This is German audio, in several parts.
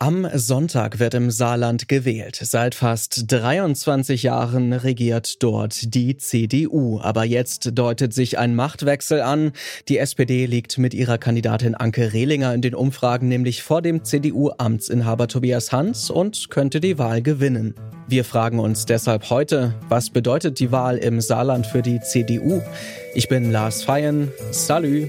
Am Sonntag wird im Saarland gewählt. Seit fast 23 Jahren regiert dort die CDU. Aber jetzt deutet sich ein Machtwechsel an. Die SPD liegt mit ihrer Kandidatin Anke Rehlinger in den Umfragen nämlich vor dem CDU-Amtsinhaber Tobias Hans und könnte die Wahl gewinnen. Wir fragen uns deshalb heute, was bedeutet die Wahl im Saarland für die CDU? Ich bin Lars Feyen. Salü.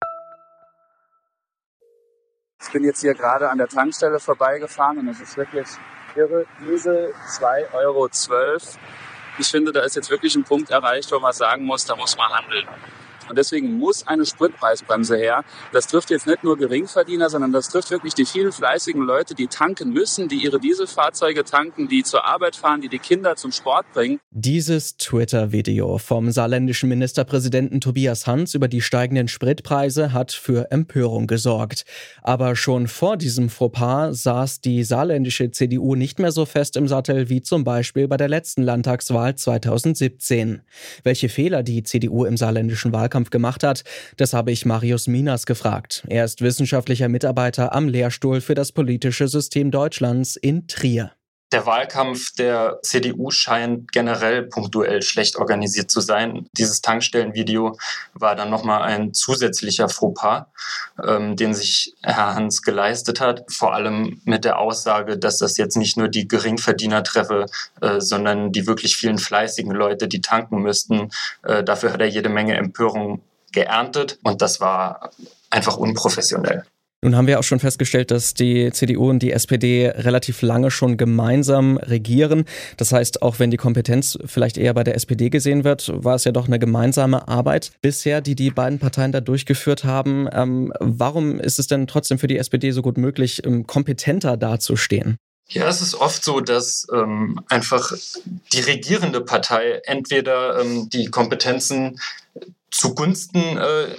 Ich bin jetzt hier gerade an der Tankstelle vorbeigefahren und es ist wirklich irre. Diesel 2,12 Euro. Ich finde, da ist jetzt wirklich ein Punkt erreicht, wo man sagen muss, da muss man handeln. Und deswegen muss eine Spritpreisbremse her. Das trifft jetzt nicht nur Geringverdiener, sondern das trifft wirklich die vielen fleißigen Leute, die tanken müssen, die ihre Dieselfahrzeuge tanken, die zur Arbeit fahren, die die Kinder zum Sport bringen. Dieses Twitter-Video vom saarländischen Ministerpräsidenten Tobias Hans über die steigenden Spritpreise hat für Empörung gesorgt. Aber schon vor diesem Fauxpas saß die saarländische CDU nicht mehr so fest im Sattel wie zum Beispiel bei der letzten Landtagswahl 2017. Welche Fehler die CDU im saarländischen Wahlkampf Wahlkampf gemacht hat, das habe ich Marius Minas gefragt. Er ist wissenschaftlicher Mitarbeiter am Lehrstuhl für das politische System Deutschlands in Trier. Der Wahlkampf der CDU scheint generell punktuell schlecht organisiert zu sein. Dieses Tankstellenvideo war dann nochmal ein zusätzlicher Fauxpas, ähm, den sich Herr Hans geleistet hat. Vor allem mit der Aussage, dass das jetzt nicht nur die Geringverdiener treffe, äh, sondern die wirklich vielen fleißigen Leute, die tanken müssten. Äh, dafür hat er jede Menge Empörung geerntet und das war einfach unprofessionell. Nun haben wir auch schon festgestellt, dass die CDU und die SPD relativ lange schon gemeinsam regieren. Das heißt, auch wenn die Kompetenz vielleicht eher bei der SPD gesehen wird, war es ja doch eine gemeinsame Arbeit bisher, die die beiden Parteien da durchgeführt haben. Ähm, warum ist es denn trotzdem für die SPD so gut möglich, ähm, kompetenter dazustehen? Ja, es ist oft so, dass ähm, einfach die regierende Partei entweder ähm, die Kompetenzen zugunsten, äh,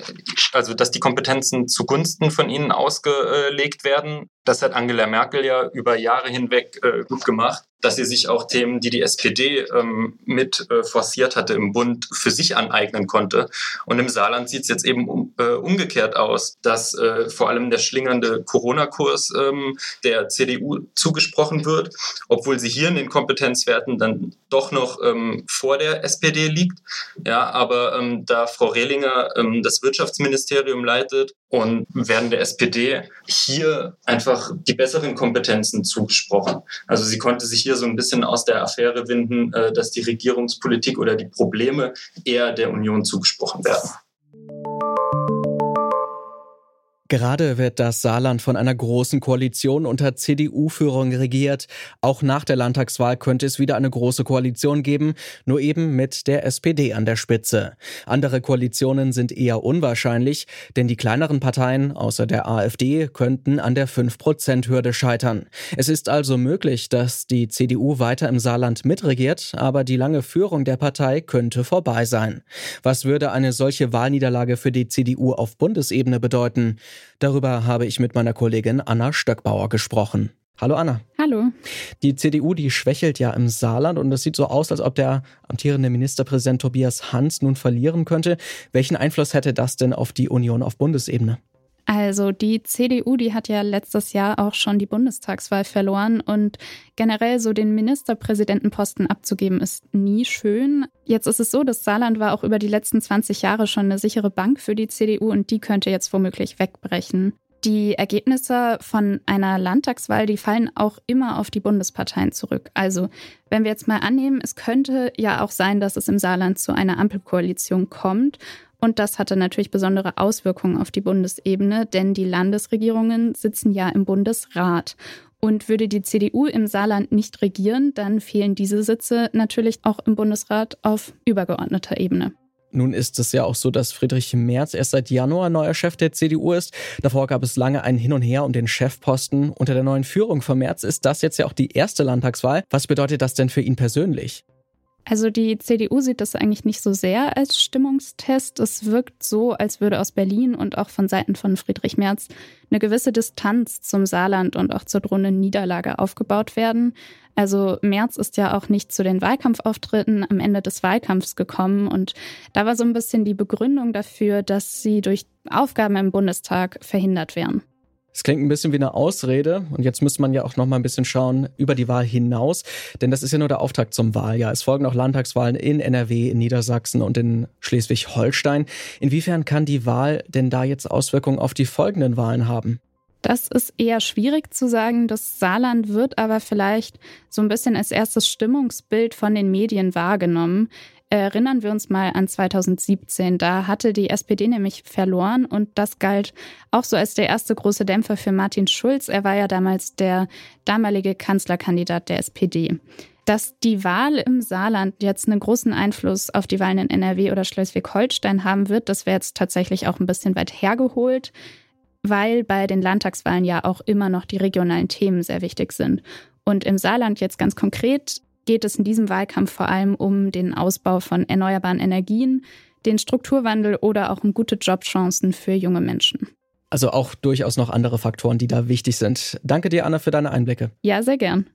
also dass die Kompetenzen zugunsten von ihnen ausgelegt werden. Das hat Angela Merkel ja über Jahre hinweg äh, gut gemacht dass sie sich auch Themen, die die SPD ähm, mit äh, forciert hatte im Bund, für sich aneignen konnte. Und im Saarland sieht es jetzt eben um, äh, umgekehrt aus, dass äh, vor allem der schlingernde Corona-Kurs ähm, der CDU zugesprochen wird, obwohl sie hier in den Kompetenzwerten dann doch noch ähm, vor der SPD liegt. Ja, aber ähm, da Frau Rehlinger ähm, das Wirtschaftsministerium leitet und werden der SPD hier einfach die besseren Kompetenzen zugesprochen. Also sie konnte sich hier so ein bisschen aus der Affäre winden, äh, dass die Regierungspolitik oder die Probleme eher der Union zugesprochen werden. Gerade wird das Saarland von einer großen Koalition unter CDU-Führung regiert. Auch nach der Landtagswahl könnte es wieder eine große Koalition geben, nur eben mit der SPD an der Spitze. Andere Koalitionen sind eher unwahrscheinlich, denn die kleineren Parteien außer der AfD könnten an der 5-Prozent-Hürde scheitern. Es ist also möglich, dass die CDU weiter im Saarland mitregiert, aber die lange Führung der Partei könnte vorbei sein. Was würde eine solche Wahlniederlage für die CDU auf Bundesebene bedeuten? Darüber habe ich mit meiner Kollegin Anna Stöckbauer gesprochen. Hallo Anna. Hallo. Die CDU, die schwächelt ja im Saarland und es sieht so aus, als ob der amtierende Ministerpräsident Tobias Hans nun verlieren könnte. Welchen Einfluss hätte das denn auf die Union auf Bundesebene? Also die CDU, die hat ja letztes Jahr auch schon die Bundestagswahl verloren und generell so den Ministerpräsidentenposten abzugeben ist nie schön. Jetzt ist es so, das Saarland war auch über die letzten 20 Jahre schon eine sichere Bank für die CDU und die könnte jetzt womöglich wegbrechen. Die Ergebnisse von einer Landtagswahl, die fallen auch immer auf die Bundesparteien zurück. Also, wenn wir jetzt mal annehmen, es könnte ja auch sein, dass es im Saarland zu einer Ampelkoalition kommt Und das hatte natürlich besondere Auswirkungen auf die Bundesebene, denn die Landesregierungen sitzen ja im Bundesrat. Und würde die CDU im Saarland nicht regieren, dann fehlen diese Sitze natürlich auch im Bundesrat auf übergeordneter Ebene. Nun ist es ja auch so, dass Friedrich Merz erst seit Januar neuer Chef der CDU ist. Davor gab es lange ein Hin und Her um den Chefposten. Unter der neuen Führung von Merz ist das jetzt ja auch die erste Landtagswahl. Was bedeutet das denn für ihn persönlich? Also die CDU sieht das eigentlich nicht so sehr als Stimmungstest. Es wirkt so, als würde aus Berlin und auch von Seiten von Friedrich Merz eine gewisse Distanz zum Saarland und auch zur drohenden Niederlage aufgebaut werden. Also Merz ist ja auch nicht zu den Wahlkampfauftritten am Ende des Wahlkampfs gekommen und da war so ein bisschen die Begründung dafür, dass sie durch Aufgaben im Bundestag verhindert wären. Es klingt ein bisschen wie eine Ausrede und jetzt müsste man ja auch noch mal ein bisschen schauen über die Wahl hinaus, denn das ist ja nur der Auftakt zum Wahljahr. Es folgen auch Landtagswahlen in NRW, in Niedersachsen und in Schleswig-Holstein. Inwiefern kann die Wahl denn da jetzt Auswirkungen auf die folgenden Wahlen haben? Das ist eher schwierig zu sagen. Das Saarland wird aber vielleicht so ein bisschen als erstes Stimmungsbild von den Medien wahrgenommen. Erinnern wir uns mal an 2017. Da hatte die SPD nämlich verloren und das galt auch so als der erste große Dämpfer für Martin Schulz. Er war ja damals der damalige Kanzlerkandidat der SPD. Dass die Wahl im Saarland jetzt einen großen Einfluss auf die Wahlen in NRW oder Schleswig-Holstein haben wird, das wäre jetzt tatsächlich auch ein bisschen weit hergeholt, weil bei den Landtagswahlen ja auch immer noch die regionalen Themen sehr wichtig sind. Und im Saarland jetzt ganz konkret geht es in diesem Wahlkampf vor allem um den Ausbau von erneuerbaren Energien, den Strukturwandel oder auch um gute Jobchancen für junge Menschen. Also auch durchaus noch andere Faktoren, die da wichtig sind. Danke dir, Anna, für deine Einblicke. Ja, sehr gern.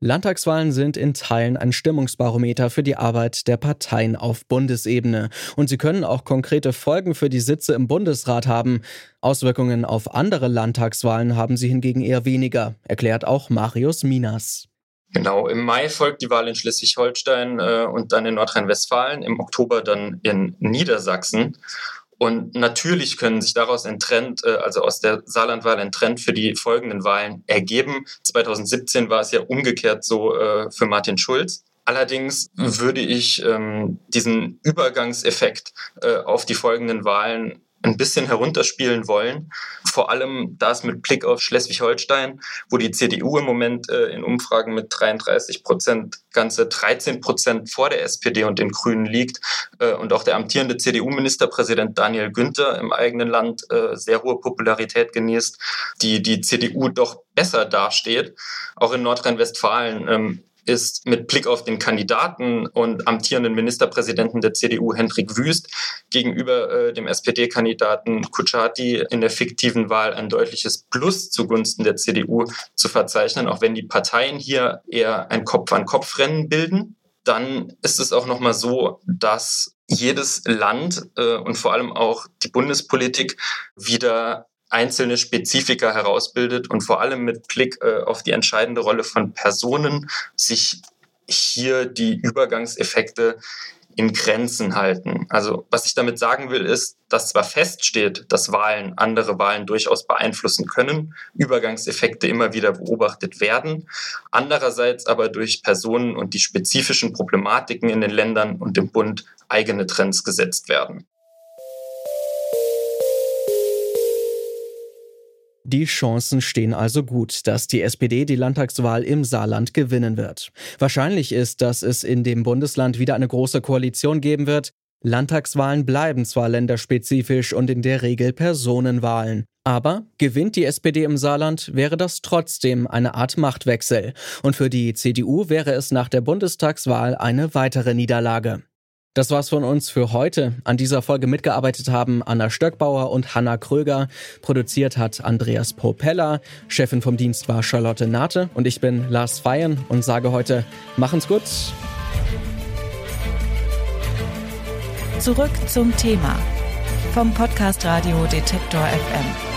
Landtagswahlen sind in Teilen ein Stimmungsbarometer für die Arbeit der Parteien auf Bundesebene. Und sie können auch konkrete Folgen für die Sitze im Bundesrat haben. Auswirkungen auf andere Landtagswahlen haben sie hingegen eher weniger, erklärt auch Marius Minas. Genau, im Mai folgt die Wahl in Schleswig-Holstein äh, und dann in Nordrhein-Westfalen, im Oktober dann in Niedersachsen. Und natürlich können sich daraus ein Trend, äh, also aus der Saarlandwahl ein Trend für die folgenden Wahlen ergeben. 2017 war es ja umgekehrt so äh, für Martin Schulz. Allerdings würde ich ähm, diesen Übergangseffekt äh, auf die folgenden Wahlen ein bisschen herunterspielen wollen. Vor allem das mit Blick auf Schleswig-Holstein, wo die CDU im Moment äh, in Umfragen mit 33 Prozent ganze 13 Prozent vor der SPD und den Grünen liegt äh, und auch der amtierende CDU-Ministerpräsident Daniel Günther im eigenen Land äh, sehr hohe Popularität genießt, die die CDU doch besser dasteht. Auch in Nordrhein-Westfalen ähm, ist mit Blick auf den Kandidaten und amtierenden Ministerpräsidenten der CDU Hendrik Wüst gegenüber äh, dem SPD-Kandidaten Kuchati in der fiktiven Wahl ein deutliches Plus zugunsten der CDU zu verzeichnen, auch wenn die Parteien hier eher ein Kopf-an-Kopf-Rennen bilden. Dann ist es auch nochmal so, dass jedes Land äh, und vor allem auch die Bundespolitik wieder einzelne Spezifika herausbildet und vor allem mit Blick äh, auf die entscheidende Rolle von Personen sich hier die Übergangseffekte in Grenzen halten. Also was ich damit sagen will, ist, dass zwar feststeht, dass Wahlen andere Wahlen durchaus beeinflussen können, Übergangseffekte immer wieder beobachtet werden, andererseits aber durch Personen und die spezifischen Problematiken in den Ländern und im Bund eigene Trends gesetzt werden. Die Chancen stehen also gut, dass die SPD die Landtagswahl im Saarland gewinnen wird. Wahrscheinlich ist, dass es in dem Bundesland wieder eine große Koalition geben wird. Landtagswahlen bleiben zwar länderspezifisch und in der Regel Personenwahlen. Aber gewinnt die SPD im Saarland, wäre das trotzdem eine Art Machtwechsel. Und für die CDU wäre es nach der Bundestagswahl eine weitere Niederlage. Das war's von uns für heute. An dieser Folge mitgearbeitet haben Anna Stöckbauer und Hanna Kröger. Produziert hat Andreas Propeller. Chefin vom Dienst war Charlotte Nate. Und ich bin Lars Feyen und sage heute, machen's gut. Zurück zum Thema vom Podcast Radio Detektor FM.